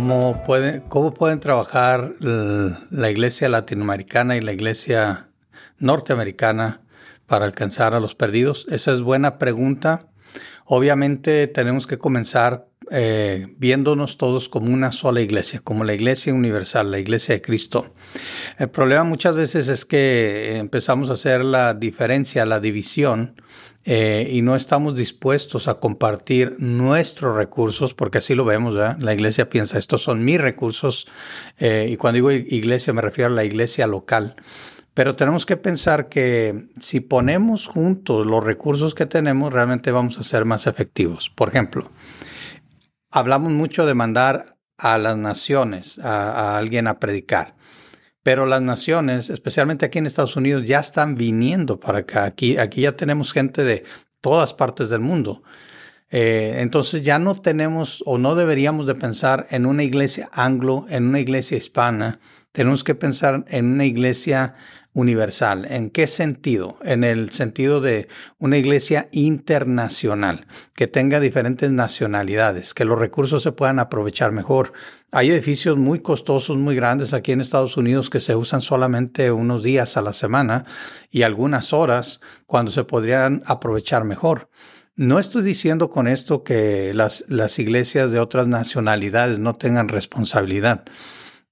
¿Cómo, puede, ¿Cómo pueden trabajar la iglesia latinoamericana y la iglesia norteamericana para alcanzar a los perdidos? Esa es buena pregunta. Obviamente tenemos que comenzar eh, viéndonos todos como una sola iglesia, como la iglesia universal, la iglesia de Cristo. El problema muchas veces es que empezamos a hacer la diferencia, la división, eh, y no estamos dispuestos a compartir nuestros recursos, porque así lo vemos, ¿verdad? La iglesia piensa, estos son mis recursos, eh, y cuando digo iglesia me refiero a la iglesia local. Pero tenemos que pensar que si ponemos juntos los recursos que tenemos, realmente vamos a ser más efectivos. Por ejemplo, hablamos mucho de mandar a las naciones, a, alguien a predicar. Pero las naciones, especialmente aquí en Estados Unidos, ya están viniendo para acá. Aquí, aquí ya tenemos gente de todas partes del mundo. Eh, entonces ya no tenemos o no deberíamos de pensar en una iglesia anglo, en una iglesia hispana. Tenemos que pensar en una iglesia universal. ¿En qué sentido? En el sentido de una iglesia internacional, que tenga diferentes nacionalidades, que los recursos se puedan aprovechar mejor. Hay edificios muy costosos, muy grandes aquí en Estados Unidos que se usan solamente unos días a la semana y algunas horas cuando se podrían aprovechar mejor. No estoy diciendo con esto que las, las iglesias de otras nacionalidades no tengan responsabilidad.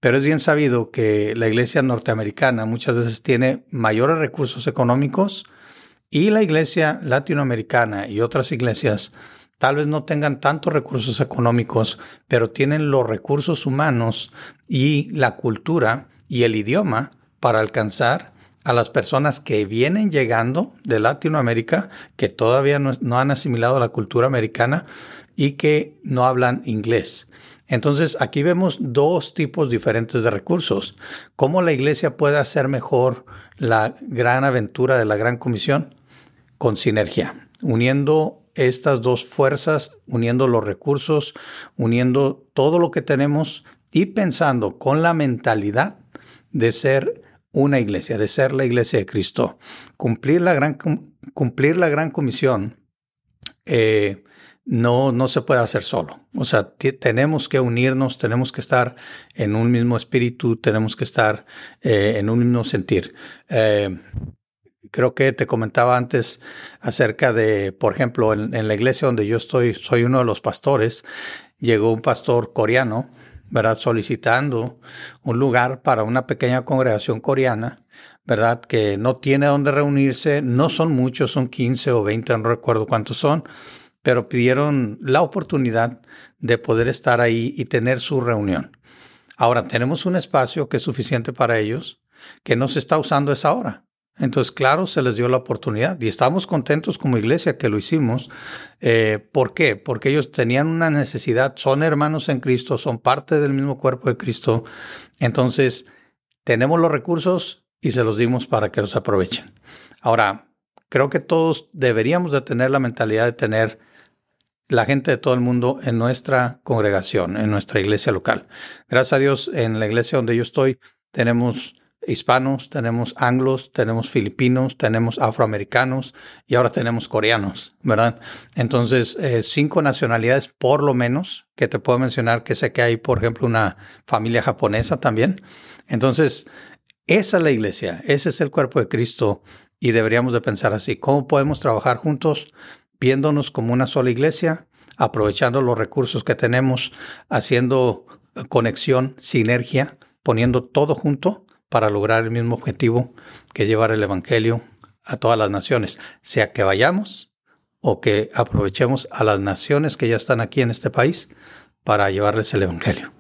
Pero es bien sabido que la iglesia norteamericana muchas veces tiene mayores recursos económicos y la iglesia latinoamericana y otras iglesias tal vez no tengan tantos recursos económicos, pero tienen los recursos humanos y la cultura y el idioma para alcanzar a las personas que vienen llegando de Latinoamérica, que todavía no, han asimilado la cultura americana y que no hablan inglés. Entonces, aquí vemos dos tipos diferentes de recursos. ¿Cómo la iglesia puede hacer mejor la gran aventura de la gran comisión? Con sinergia, uniendo estas dos fuerzas, uniendo los recursos, uniendo todo lo que tenemos y pensando con la mentalidad de ser una iglesia, de ser la iglesia de Cristo. Cumplir la gran, cumplir la gran comisión eh, no, no se puede hacer solo. O sea, tenemos que unirnos, tenemos que estar en un mismo espíritu, tenemos que estar eh, en un mismo sentir. Eh, creo que te comentaba antes acerca de, por ejemplo, en, la iglesia donde yo estoy, soy uno de los pastores, llegó un pastor coreano, ¿verdad? Solicitando un lugar para una pequeña congregación coreana, ¿verdad? Que no tiene dónde reunirse, no son muchos, son 15 o 20, no recuerdo cuántos son pero pidieron la oportunidad de poder estar ahí y tener su reunión. Ahora, tenemos un espacio que es suficiente para ellos, que no se está usando esa hora. Entonces, claro, se les dio la oportunidad y estamos contentos como iglesia que lo hicimos. Eh, ¿Por qué? Porque ellos tenían una necesidad, son hermanos en Cristo, son parte del mismo cuerpo de Cristo. Entonces, tenemos los recursos y se los dimos para que los aprovechen. Ahora, creo que todos deberíamos de tener la mentalidad de tener la gente de todo el mundo en nuestra congregación, en nuestra iglesia local. Gracias a Dios, en la iglesia donde yo estoy, tenemos hispanos, tenemos anglos, tenemos filipinos, tenemos afroamericanos y ahora tenemos coreanos, ¿verdad? Entonces, eh, cinco nacionalidades por lo menos, que te puedo mencionar que sé que hay, por ejemplo, una familia japonesa también. Entonces, esa es la iglesia, ese es el cuerpo de Cristo y deberíamos de pensar así, ¿cómo podemos trabajar juntos viéndonos como una sola iglesia, aprovechando los recursos que tenemos, haciendo conexión, sinergia, poniendo todo junto para lograr el mismo objetivo que llevar el Evangelio a todas las naciones, sea que vayamos o que aprovechemos a las naciones que ya están aquí en este país para llevarles el Evangelio.